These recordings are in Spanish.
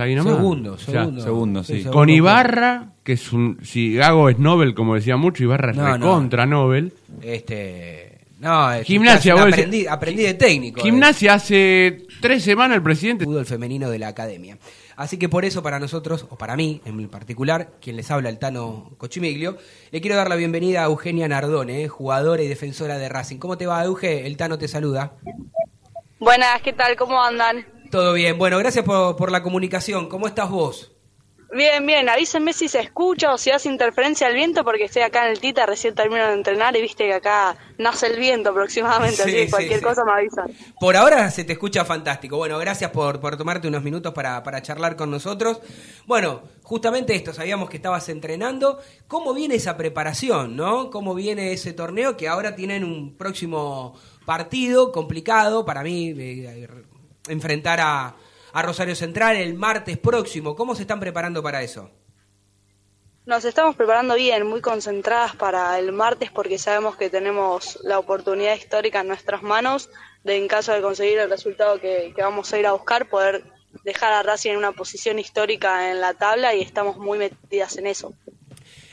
Ahí nomás. Segundo, segundo. segundo, sí. segundo. Con Ibarra, que es un. Si Gago es Nobel, como decía mucho, Ibarra es No, no. recontra Nobel. Este. No, es- Gimnasia, vos aprendí, aprendí de técnico. eh. Gimnasia hace tres semanas el presidente. fútbol femenino de la academia. Así que por eso para nosotros, o para mí en particular, quien les habla el Tano Cochimiglio, le quiero dar la bienvenida a Eugenia Nardone, eh, jugadora y defensora de Racing. ¿Cómo te va, Euge? El Tano te saluda. Buenas, ¿qué tal? ¿Cómo andan? Todo bien. Bueno, gracias por, por la comunicación. ¿Cómo estás vos? Bien, bien, avísenme si se escucha o si hace interferencia el viento porque estoy acá en el Tita, recién termino de entrenar y viste que acá nace el viento aproximadamente, Sí, así que sí, cualquier sí. cosa me avisan. Por ahora se te escucha fantástico. Bueno, gracias por, por tomarte unos minutos para, para charlar con nosotros. Bueno, justamente esto, sabíamos que estabas entrenando. ¿Cómo viene esa preparación, no? ¿Cómo viene ese torneo que ahora tienen un próximo partido complicado para mí eh, enfrentar a, a Rosario Central el martes próximo? ¿Cómo se están preparando para eso? Nos estamos preparando bien, muy concentradas para el martes porque sabemos que tenemos la oportunidad histórica en nuestras manos de en caso de conseguir el resultado que, que vamos a ir a buscar, poder dejar a Racing en una posición histórica en la tabla y estamos muy metidas en eso.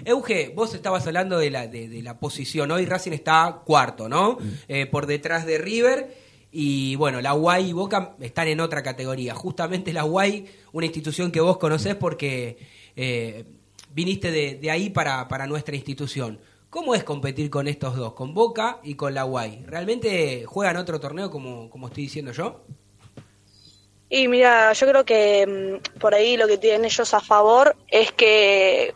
Euge, vos estabas hablando de la, de, de la posición. Hoy Racing está cuarto, ¿no? Eh, por detrás de River. Y bueno, la UAI y Boca están en otra categoría. Justamente la UAI, una institución que vos conocés porque eh, viniste de, de ahí para, para nuestra institución. ¿Cómo es competir con estos dos, con Boca y con la UAI? ¿Realmente juegan otro torneo como, como estoy diciendo yo? Y mira, yo creo que mm, por ahí lo que tienen ellos a favor es que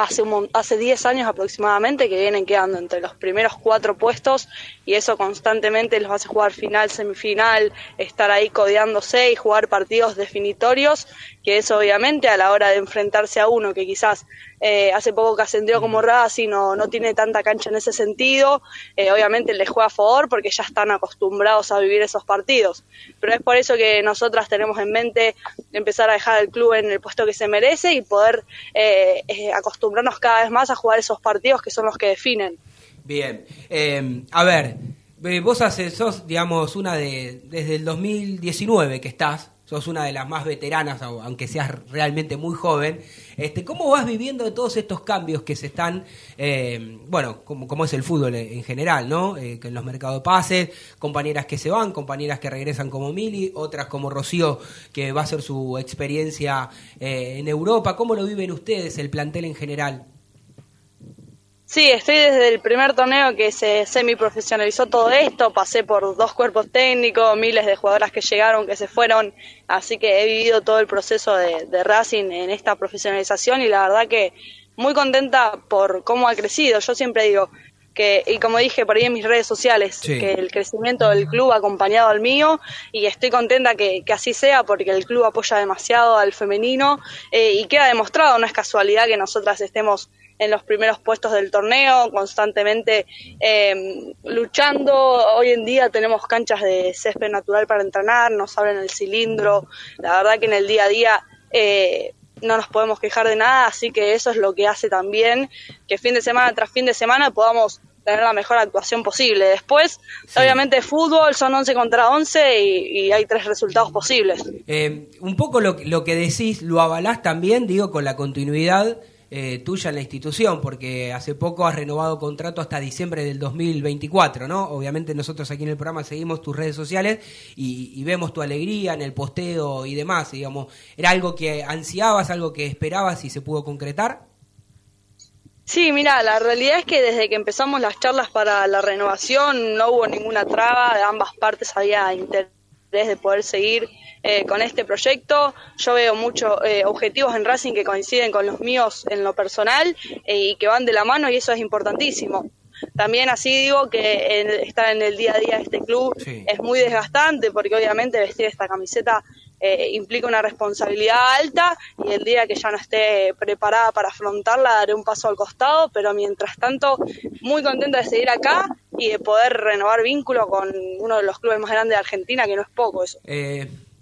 hace un, hace 10 años aproximadamente que vienen quedando entre los primeros cuatro puestos y eso constantemente los hace jugar final, semifinal, estar ahí codeándose y jugar partidos definitorios, que eso obviamente a la hora de enfrentarse a uno que quizás eh, hace poco que ascendió como Racing no, no tiene tanta cancha en ese sentido, eh, obviamente les juega a favor porque ya están acostumbrados a vivir esos partidos. Pero es por eso que nosotras tenemos en mente empezar a dejar al club en el puesto que se merece y poder eh, eh, acostumbrarnos cada vez más a jugar esos partidos que son los que definen. Bien. Eh, a ver, vos haces, sos, digamos, una de. Desde el 2019 que estás, sos una de las más veteranas, au- aunque seas realmente muy joven. Este, ¿Cómo vas viviendo todos estos cambios que se están. eh, bueno, como, como es el fútbol en en general, ¿no? Eh, que en los mercados de pases, compañeras que se van, compañeras que regresan como Mili, otras como Rocío, que va a hacer su experiencia eh, en Europa. ¿Cómo lo viven ustedes, el plantel en general? Sí, estoy desde el primer torneo que se semiprofesionalizó todo esto, pasé por dos cuerpos técnicos, miles de jugadoras que llegaron, que se fueron, así que he vivido todo el proceso de, de Racing en esta profesionalización y la verdad que muy contenta por cómo ha crecido. Yo siempre digo que, y como dije por ahí en mis redes sociales, Sí. que el crecimiento del club ha acompañado al mío y estoy contenta que, que así sea porque el club apoya demasiado al femenino eh, y queda demostrado, no es casualidad que nosotras estemos en los primeros puestos del torneo, constantemente eh, luchando. Hoy en día tenemos canchas de césped natural para entrenar, nos abren el cilindro. La verdad que en el día a día eh, no nos podemos quejar de nada, así que eso es lo que hace también que fin de semana tras fin de semana podamos tener la mejor actuación posible. Después, Sí. obviamente, fútbol son 11 contra 11 y, y hay tres resultados posibles. Eh, un poco lo, lo que decís, lo avalás también, digo, con la continuidad eh, tuya en la institución, porque hace poco has renovado contrato hasta diciembre del 2024, ¿no? Obviamente nosotros aquí en el programa seguimos tus redes sociales y, y vemos tu alegría en el posteo y demás, digamos. ¿Era algo que ansiabas, algo que esperabas y se pudo concretar? Sí, mira, la realidad es que desde que empezamos las charlas para la renovación no hubo ninguna traba, de ambas partes había interés de poder seguir eh, con este proyecto. Yo veo muchos eh, objetivos en Racing que coinciden con los míos en lo personal eh, y que van de la mano y eso es importantísimo. También así digo que estar en el día a día de este club Sí. es muy desgastante porque obviamente vestir esta camiseta eh, implica una responsabilidad alta y el día que ya no esté preparada para afrontarla daré un paso al costado, pero mientras tanto muy contenta de seguir acá y de poder renovar vínculo con uno de los clubes más grandes de Argentina, que no es poco eso.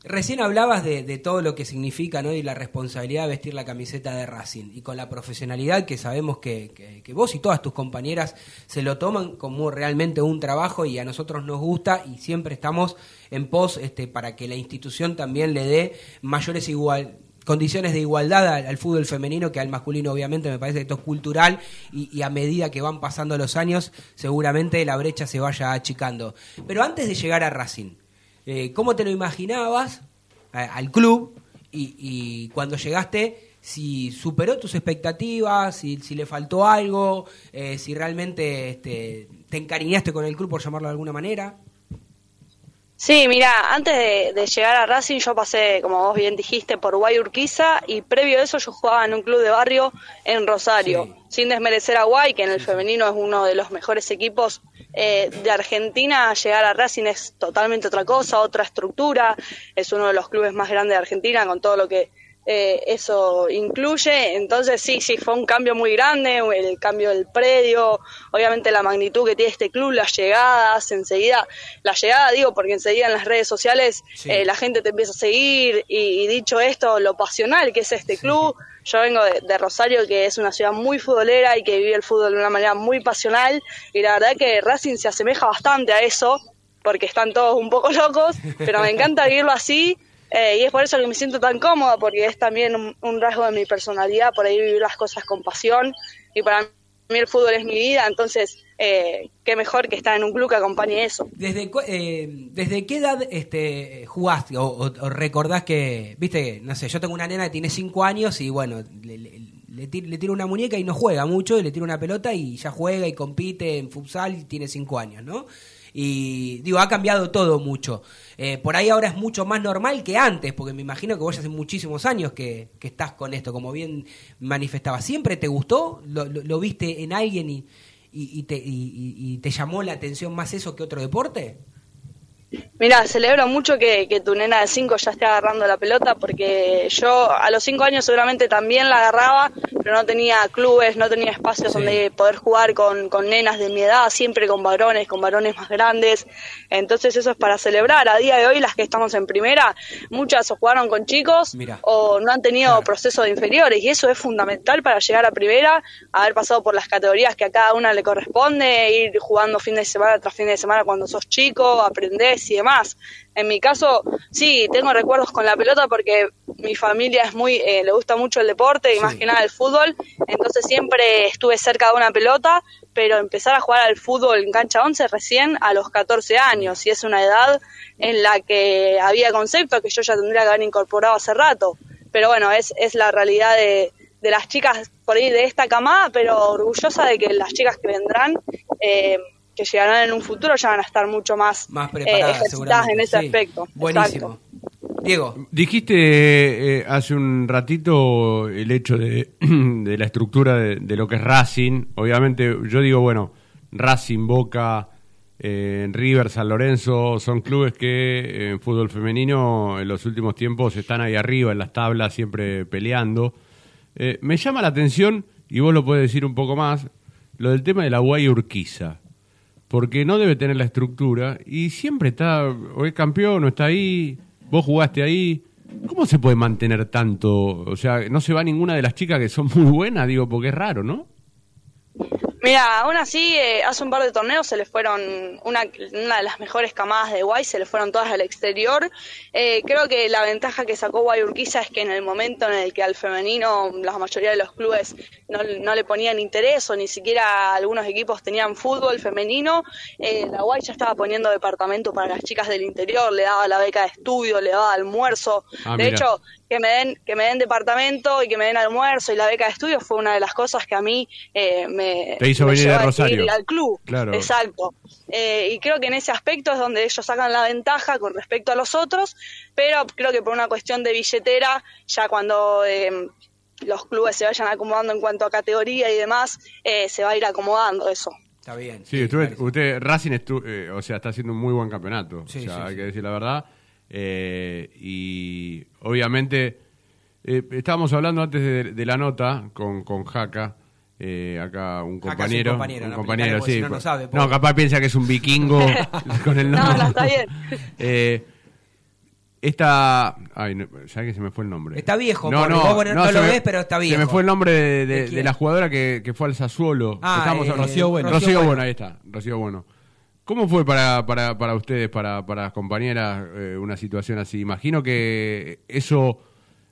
Recién hablabas de, de todo lo que significa ¿no? y la responsabilidad de vestir la camiseta de Racing y con la profesionalidad que sabemos que, vos y todas tus compañeras se lo toman como realmente un trabajo y a nosotros nos gusta y siempre estamos en pos este, para que la institución también le dé mayores igual condiciones de igualdad al, al fútbol femenino que al masculino, obviamente, me parece que esto es cultural y, y a medida que van pasando los años, seguramente la brecha se vaya achicando. Pero antes de llegar a Racing, eh, ¿cómo te lo imaginabas a- al club y, cuando llegaste? Si superó tus expectativas, si, si le faltó algo, eh, si realmente este, te encariñaste con el club, por llamarlo de alguna manera. Sí, mira, antes de, de llegar a Racing yo pasé, como vos bien dijiste, por Guay Urquiza y previo a eso yo jugaba en un club de barrio en Rosario. Sí. Sin desmerecer a Guay, que en el femenino es uno de los mejores equipos eh, de Argentina, llegar a Racing es totalmente otra cosa, otra estructura. Es uno de los clubes más grandes de Argentina con todo lo que eh, eso incluye. Entonces sí, sí, fue un cambio muy grande, el cambio del predio, obviamente la magnitud que tiene este club, las llegadas, enseguida, la llegada digo porque enseguida en las redes sociales Sí. eh, la gente te empieza a seguir y, y dicho esto, lo pasional que es este club. Yo vengo de, de Rosario, que es una ciudad muy futbolera y que vive el fútbol de una manera muy pasional y la verdad que Racing se asemeja bastante a eso porque están todos un poco locos, pero me encanta vivirlo así eh, y es por eso que me siento tan cómoda, porque es también un, rasgo de mi personalidad, por ahí vivir las cosas con pasión y para mí el fútbol es mi vida, entonces eh, qué mejor que estar en un club que acompañe eso. ¿Desde, eh, ¿Desde qué edad este, jugaste o, o- recordás que, viste, no sé, yo tengo una nena que tiene 5 años y bueno, le, le- le tiro una muñeca y no juega mucho, y le tiro una pelota y ya juega y compite en futsal y tiene 5 años, ¿no? Y digo, ha cambiado todo mucho. Eh, por ahí ahora es mucho más normal que antes, porque me imagino que vos hace muchísimos años que, que estás con esto, como bien manifestaba. ¿Siempre te gustó? ¿Lo, lo- lo viste en alguien y, y- y- y te llamó la atención más eso que otro deporte? Mira, celebro mucho que, que tu nena de 5 ya esté agarrando la pelota porque yo a los 5 años seguramente también la agarraba, pero no tenía clubes, no tenía espacios Sí. donde poder jugar con, con nenas de mi edad, siempre con varones, con varones más grandes. Entonces eso es para celebrar. A día de hoy las que estamos en primera, muchas o jugaron con chicos o no han tenido Claro. proceso de inferiores y eso es fundamental para llegar a primera, haber pasado por las categorías que a cada una le corresponde, ir jugando fin de semana tras fin de semana cuando sos chico, aprendés y demás. En mi caso, sí, tengo recuerdos con la pelota porque mi familia es muy, eh, le gusta mucho el deporte y Sí. más que nada el fútbol, entonces siempre estuve cerca de una pelota, pero empezar a jugar al fútbol en cancha 11 recién a los 14 años y es una edad en la que había conceptos que yo ya tendría que haber incorporado hace rato. Pero bueno, es, es la realidad de, de las chicas por ahí de esta camada, pero orgullosa de que las chicas que vendrán, eh, que llegarán en un futuro, ya van a estar mucho más, Más eh, preparadas, ejercitadas en ese Sí. aspecto. Buenísimo. Exacto. Diego, Dijiste eh, hace un ratito el hecho de, de la estructura de, de lo que es Racing. Obviamente, yo digo, bueno, Racing, Boca, eh, River, San Lorenzo son clubes que en fútbol femenino en los últimos tiempos están ahí arriba en las tablas, siempre peleando. Eh, me llama la atención, y vos lo puedes decir un poco más, lo del tema de la Guay Urquiza. Porque no debe tener la estructura y siempre está, o es campeón, o está ahí, vos jugaste ahí. ¿Cómo se puede mantener tanto? O sea, no se va ninguna de las chicas que son muy buenas, digo, porque es raro, ¿no? Mira, aún así, eh, hace un par de torneos se le fueron, una, una de las mejores camadas de Guay, se le fueron todas al exterior. Eh, creo que la ventaja que sacó Guay Urquiza es que en el momento en el que al femenino la mayoría de los clubes no, no le ponían interés o ni siquiera algunos equipos tenían fútbol femenino, eh, la Guay ya estaba poniendo departamento para las chicas del interior, le daba la beca de estudio, le daba almuerzo. Ah, de mira. hecho, que me den que me den departamento y que me den almuerzo y la beca de estudio fue una de las cosas que a mí eh, me, Te hizo me venir a Rosario. ir al club Claro. exacto Eh, y creo que en ese aspecto es donde ellos sacan la ventaja con respecto a los otros pero creo que por una cuestión de billetera ya cuando eh, los clubes se vayan acomodando en cuanto a categoría y demás eh, se va a ir acomodando eso está bien. Sí, estuve- claro. usted, Racing, estu- eh, o sea, está haciendo un muy buen campeonato. Sí, o sea, sí, hay sí. que decir la verdad. Eh, y obviamente, eh, estábamos hablando antes de, de la nota con, con Jaca. eh, acá un es un compañero, compañero, un no, compañero, sí. no, no sabe, no, capaz piensa que es un vikingo con el No, nombre. no, está bien. Eh, esta, ay, no, ¿sabes que se me fue el nombre? Está viejo, Corri, vos, bueno, no se lo me- ves, pero está Se me viejo. fue el nombre de, de- ¿De de la jugadora que, que fue al Sassuolo. Ah, Estábamos eh, Rocío Bueno. Rocío, Rocío bueno. Bueno. ahí está, Rocío Bueno. ¿Cómo fue para, para, para ustedes, para, para las compañeras, eh, una situación así? Imagino que eso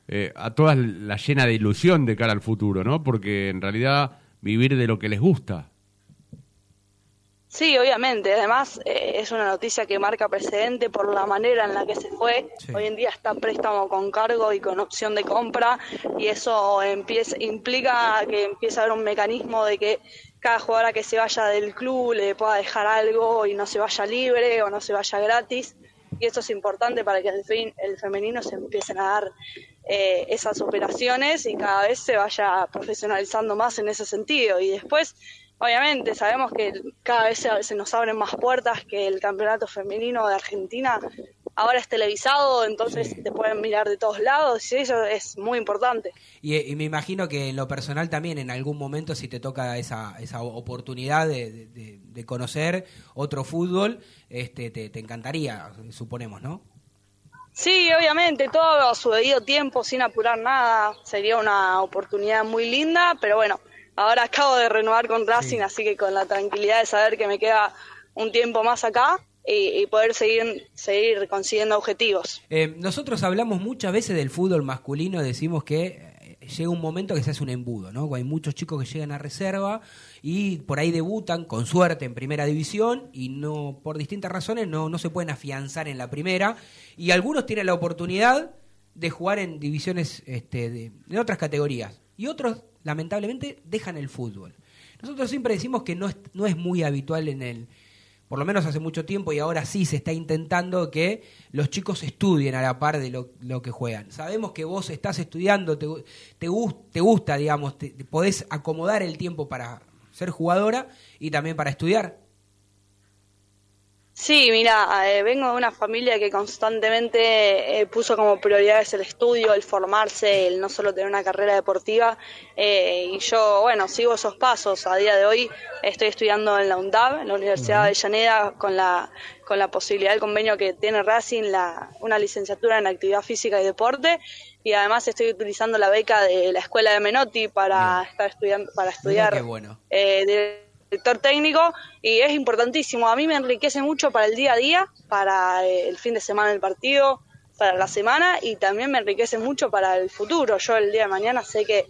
eh, a todas la llena de ilusión de cara al futuro, ¿no? Porque en realidad vivir de lo que les gusta. Sí, obviamente. Además, eh, es una noticia que marca precedente por la manera en la que se fue. Hoy en día está préstamo con cargo y con opción de compra y eso empieza, implica que empieza a haber un mecanismo de que cada jugadora que se vaya del club le pueda dejar algo y no se vaya libre o no se vaya gratis. Y eso es importante para que el, el femenino se empiecen a dar eh, esas operaciones y cada vez se vaya profesionalizando más en ese sentido. Y después Obviamente sabemos que cada vez se, nos abren más puertas, que el campeonato femenino de Argentina ahora es televisado, entonces te pueden mirar de todos lados y eso es muy importante. Y, me imagino que en lo personal también en algún momento si te toca esa, esa oportunidad de, conocer otro fútbol, este, te, te encantaría, suponemos, ¿no? Sí, obviamente, todo a su debido tiempo, sin apurar nada, sería una oportunidad muy linda, pero bueno, ahora acabo de renovar con Racing, así que con la tranquilidad de saber que me queda un tiempo más acá y, poder seguir, seguir consiguiendo objetivos. Eh, nosotros hablamos muchas veces del fútbol masculino, decimos que eh, llega un momento que se hace un embudo, ¿no? Hay muchos chicos que llegan a reserva y por ahí debutan con suerte en primera división y no por distintas razones no, no se pueden afianzar en la primera y algunos tienen la oportunidad de jugar en divisiones este, de, de otras categorías y otros lamentablemente dejan el fútbol. Nosotros siempre decimos que no es, no es muy habitual en el, por lo menos hace mucho tiempo y ahora sí se está intentando que los chicos estudien a la par de lo, que juegan. Sabemos que vos estás estudiando, te, te, te gusta, digamos, te, podés acomodar el tiempo para ser jugadora y también para estudiar. Sí, mira, eh, vengo de una familia que constantemente eh, puso como prioridades el estudio, el formarse, el no solo tener una carrera deportiva. Eh, y yo, bueno, sigo esos pasos. A día de hoy estoy estudiando en la UNDAV, en la Universidad de Avellaneda, con la, con la posibilidad del convenio que tiene Racing, la, una licenciatura en actividad física y deporte. Y además estoy utilizando la beca de la Escuela de Menotti para estar estudiando, para estudiar. bueno director técnico y es importantísimo. A mí me enriquece mucho para el día a día, para eh, el fin de semana del partido, para la semana y también me enriquece mucho para el futuro. Yo el día de mañana sé que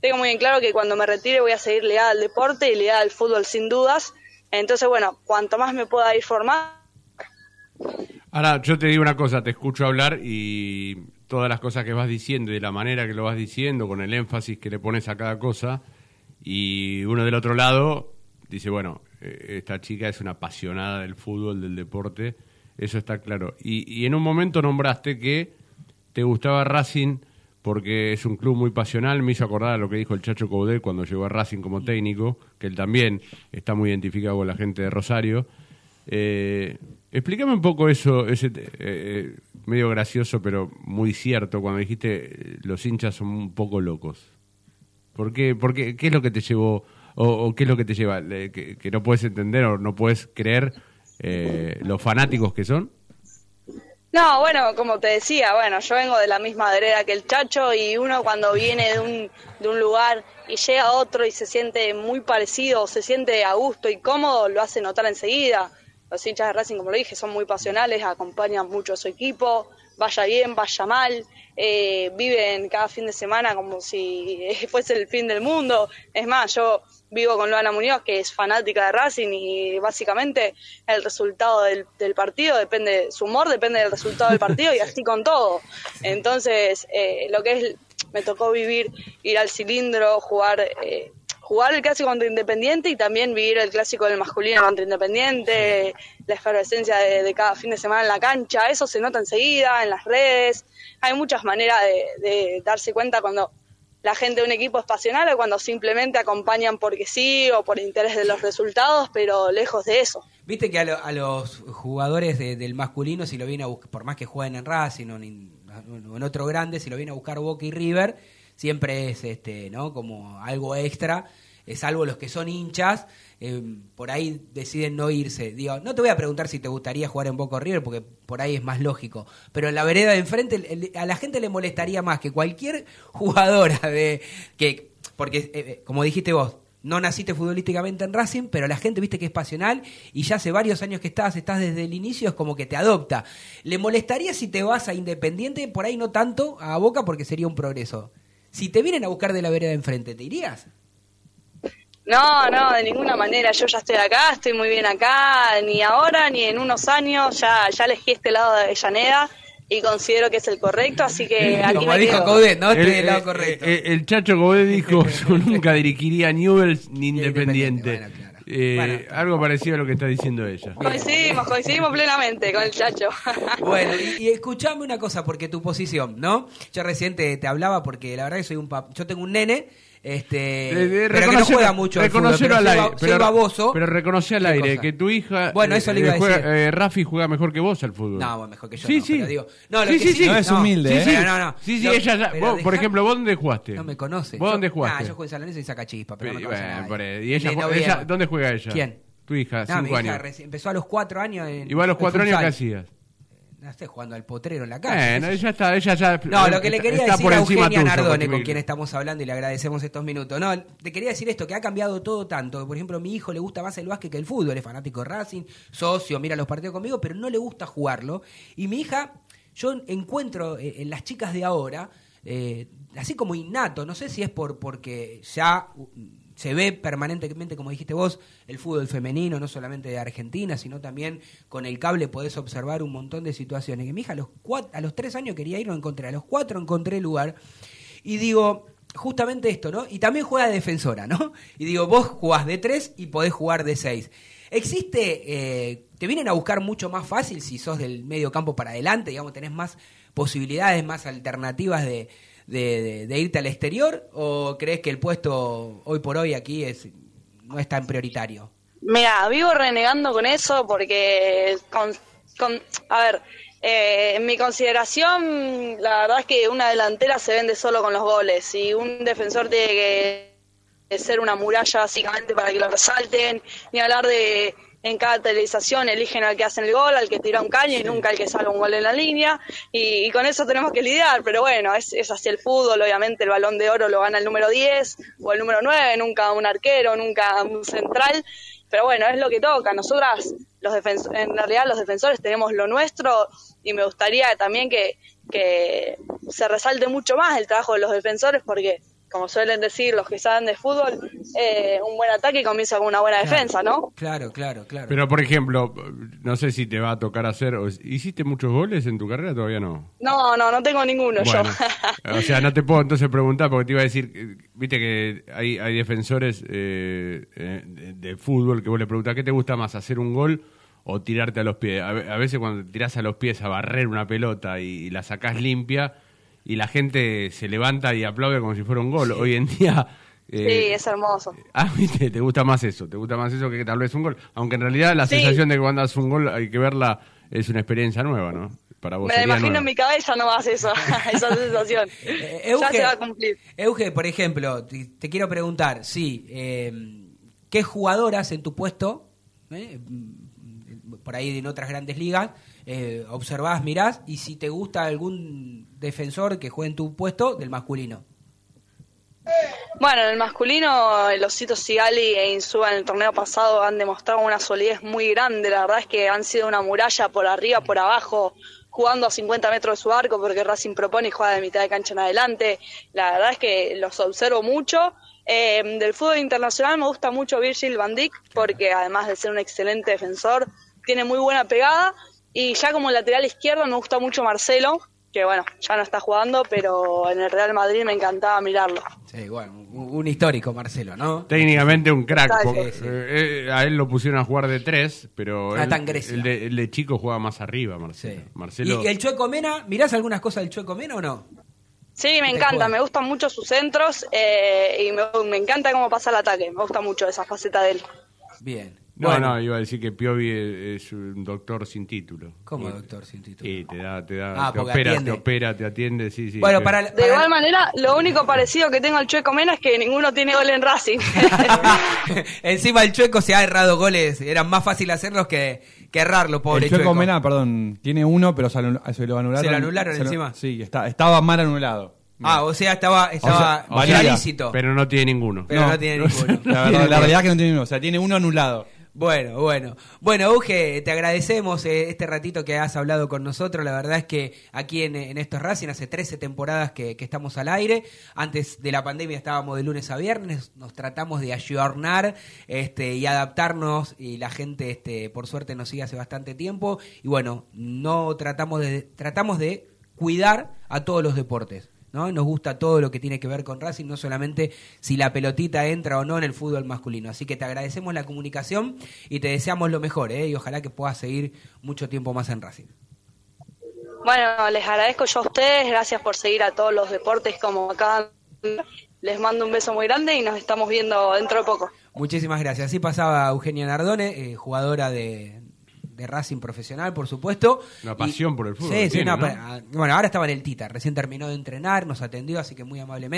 tengo muy bien claro que cuando me retire voy a seguir ligada al deporte y ligada al fútbol sin dudas. Entonces, bueno, cuanto más me pueda ir formando. Ahora, yo te digo una cosa, te escucho hablar y todas las cosas que vas diciendo y de la manera que lo vas diciendo, con el énfasis que le pones a cada cosa, y uno del otro lado dice, bueno, eh, esta chica es una apasionada del fútbol, del deporte, eso está claro. Y, en un momento nombraste que te gustaba Racing porque es un club muy pasional, me hizo acordar a lo que dijo el Chacho Coudet cuando llegó a Racing como técnico, que él también está muy identificado con la gente de Rosario. Eh, explícame un poco eso, ese eh, medio gracioso pero muy cierto, cuando dijiste los hinchas son un poco locos. ¿Por qué, por qué, qué es lo que te llevó o, qué es lo que te lleva? Que, no puedes entender o no puedes creer eh, los fanáticos que son? No, bueno, como te decía, bueno, yo vengo de la misma vereda que el Chacho y uno cuando viene de un, de un lugar y llega a otro y se siente muy parecido, se siente a gusto y cómodo, lo hace notar enseguida. Los hinchas de Racing, como lo dije, son muy pasionales, acompañan mucho a su equipo, vaya bien, vaya mal, eh, viven cada fin de semana como si fuese el fin del mundo. Es más, yo vivo con Luana Muñoz, que es fanática de Racing y básicamente el resultado del, partido depende, su humor depende del resultado del partido y así con todo. Entonces, eh, lo que es, me tocó vivir, ir al cilindro, jugar, eh, jugar el clásico contra Independiente y también vivir el clásico del masculino contra Independiente, la efervescencia de, cada fin de semana en la cancha, eso se nota enseguida en las redes. Hay muchas maneras de darse cuenta cuando la gente de un equipo es pasional o cuando simplemente acompañan porque sí o por interés de los resultados, pero lejos de eso. Viste que a, los jugadores del masculino, si lo viene a buscar, por más que jueguen en Racing o en, otro grande, si lo viene a buscar Boca y River, siempre es este, ¿no? Como algo extra, salvo los que son hinchas, eh, por ahí deciden no irse. Digo, no te voy a preguntar si te gustaría jugar en Boca River, porque por ahí es más lógico. Pero en la vereda de enfrente, a la gente le molestaría más que cualquier jugadora de. que Porque, eh, eh, como dijiste vos, no naciste futbolísticamente en Racing, pero la gente viste que es pasional y ya hace varios años que estás, estás desde el inicio, es como que te adopta. ¿Le molestaría si te vas a Independiente? Por ahí no tanto, a Boca, porque sería un progreso. Si te vienen a buscar de la vereda de enfrente, ¿te irías? No, no, de ninguna manera. Yo ya estoy acá, estoy muy bien acá, ni ahora ni en unos años. Ya, ya elegí este lado de Avellaneda y considero que es el correcto, así que aquí Como me dijo quedo. ¿no? Estoy El, del lado eh, correcto. eh, el Chacho Godet dijo, yo nunca dirigiría Newell's ni Independiente, Independiente. bueno, claro. Eh, Bueno. Algo parecido a lo que está diciendo ella. Coincidimos, coincidimos plenamente con el chacho. Bueno, y, y escuchame una cosa, porque tu posición, ¿no? Yo recién te, te hablaba porque la verdad que soy un pap yo tengo un nene, este, Eh, eh, pero que no reconocelo- juega mucho al fútbol, pero al aire, ba- soy pero, baboso. pero reconoce al ¿Qué aire cosa? que tu hija Bueno, eso le iba a juega- decir. eh, Rafi juega mejor que vos al fútbol. No, bueno, mejor que yo. Sí, no, sí. pero digo, no, lo Sí, que sí, sí. No, es humilde, Sí, ¿eh? sí, Pero no, no. Sí, sí, Lo- ella ya- pero vos, por ejemplo, ¿vos dónde jugaste? No me conoce. ¿Vos Yo- dónde jugaste? Ah, yo juego en San Lorenzo y saca chispa, pero no me conoce Bueno, nadie. por ahí. ¿Y ella, Le juega- ¿Dónde juega ella? ¿Quién? Tu hija, cinco años. empezó a los cuatro años en Igual a los cuatro años, ¿qué futsal. hacías? No jugando al potrero en la calle. Sé yo. ella está, ella ya. No, lo que le quería decir a Eugenia Nardone, con quien estamos hablando y le agradecemos estos minutos. No, te quería decir esto, que ha cambiado todo tanto. Por ejemplo, a mi hijo le gusta más el básquet que el fútbol, es fanático de Racing, socio, mira los partidos conmigo, pero no le gusta jugarlo. Y mi hija, yo encuentro eh, en las chicas de ahora, eh, así como innato, no sé si es por porque ya se ve permanentemente, como dijiste vos, el fútbol femenino, no solamente de Argentina, sino también con el cable podés observar un montón de situaciones. Que mi hija a los, a los tres años quería ir, no encontré. A los cuatro encontré el lugar. Y digo, justamente esto, ¿no? Y también juega de defensora, ¿no? Y digo, vos jugás de tres y podés jugar de seis. ¿Existe, eh, te vienen a buscar mucho más fácil si sos del medio campo para adelante, digamos, tenés más posibilidades, más alternativas de, de- de- irte al exterior? ¿O crees que el puesto hoy por hoy aquí es no es tan prioritario? Mira, vivo renegando con eso porque, con, con- a ver, eh, en mi consideración, la verdad es que una delantera se vende solo con los goles y un defensor tiene que ser una muralla básicamente para que lo resalten, ni hablar de en cada televisación eligen al que hace el gol, al que tira un caño y nunca al que salga un gol en la línea y, y con eso tenemos que lidiar, pero bueno, es, es así el fútbol, obviamente el balón de oro lo gana el número 10 o el número 9, nunca un arquero, nunca un central, pero bueno, es lo que toca. Nosotras, los en realidad los defensores tenemos lo nuestro y me gustaría también que, que se resalte mucho más el trabajo de los defensores porque, como suelen decir los que saben de fútbol, eh, un buen ataque comienza con una buena defensa, ¿no? Claro, claro, claro. Pero, por ejemplo, no sé si te va a tocar hacer. o- ¿Hiciste muchos goles en tu carrera? Todavía no. No, no, no tengo ninguno Bueno, yo. o sea, no te puedo entonces preguntar porque te iba a decir, viste que hay, hay defensores eh, eh, de, de fútbol que vos le preguntás, ¿qué te gusta más, hacer un gol o tirarte a los pies? A veces cuando te tirás a los pies a barrer una pelota y, y la sacás limpia y la gente se levanta y aplaude como si fuera un gol. Hoy en día... eh, sí, es hermoso. Ah, viste, te gusta más eso, te gusta más eso que tal vez un gol. Aunque en realidad la Sí. sensación de que cuando haces un gol hay que verla, es una experiencia nueva, ¿no? Para vos Me la imagino nueva. en mi cabeza nomás eso, esa sensación. Eh, ya Euge, se va a cumplir. Euge, por ejemplo, te, te quiero preguntar, sí, eh, ¿qué jugadoras en tu puesto, eh, por ahí en otras grandes ligas, eh, observás, mirás, y si te gusta algún defensor que juegue en tu puesto del masculino? Bueno, en el masculino, el Osito Sigali e Insúa en el torneo pasado han demostrado una solidez muy grande. La verdad es que han sido una muralla por arriba, por abajo, jugando a 50 metros de su arco, porque Racing propone y juega de mitad de cancha en adelante. La verdad es que los observo mucho. Eh, del fútbol internacional me gusta mucho Virgil van Dijk, porque además de ser un excelente defensor, tiene muy buena pegada. Y ya como lateral izquierdo me gusta mucho Marcelo, que bueno, ya no está jugando, pero en el Real Madrid me encantaba mirarlo. Sí, bueno, un, un histórico, Marcelo, ¿no? Técnicamente un crack. Sí, sí. eh, eh, a él lo pusieron a jugar de tres, pero Ah, él- Grecia. el, de, el de chico juega más arriba, Marcelo. Sí. Marcelo ¿Y, el Chueco Mena? ¿Mirás algunas cosas del Chueco Mena o no? Sí, me encanta, me gustan mucho sus centros eh, y me, me encanta cómo pasa el ataque, me gusta mucho esa faceta de él. Bien. No, Bueno, no, iba a decir que Piovi es, es un doctor sin título. ¿Cómo Y- doctor sin título? Sí, te da, te da, Ah, te opera, atiende. te opera, te atiende, sí, sí. Bueno, para, De para- igual manera, lo único parecido que tengo al Chueco Mena es que ninguno tiene gol en Racing. Encima el Chueco se ha errado goles, eran más fácil hacerlos que, que errarlo, pobre el Chueco Chueco. Mena, perdón, tiene uno, pero se, lo anularon. Se lo anularon se lo- encima. Sí, está, estaba mal anulado. Ah, o sea, estaba, estaba O sea, era valía, lícito. Pero no tiene ninguno. Pero no tiene ninguno. La, verdad, la realidad es que no tiene uno, o sea, tiene uno anulado. Bueno, bueno. Bueno, Uge, te agradecemos eh, este ratito que has hablado con nosotros. La verdad es que aquí en, estos Racing hace 13 temporadas que, que estamos al aire. Antes de la pandemia estábamos de lunes a viernes. Nos tratamos de ayornar este, y adaptarnos. Y la gente, este, por suerte, nos sigue hace bastante tiempo. Y bueno, no tratamos de, tratamos de cuidar a todos los deportes. ¿No? Nos gusta todo lo que tiene que ver con Racing, no solamente si la pelotita entra o no en el fútbol masculino. Así que te agradecemos la comunicación y te deseamos lo mejor, ¿eh? y ojalá que puedas seguir mucho tiempo más en Racing. Bueno, les agradezco yo a ustedes, gracias por seguir a todos los deportes como acá. Les mando un beso muy grande y nos estamos viendo dentro de poco. Muchísimas gracias. Así pasaba Eugenia Nardone, eh, jugadora de, de Racing profesional, por supuesto. Una pasión por el fútbol Sí, sí, tiene, una ¿no? pa- Bueno, ahora estaba en el Tita, recién terminó de entrenar, nos atendió, así que muy amablemente.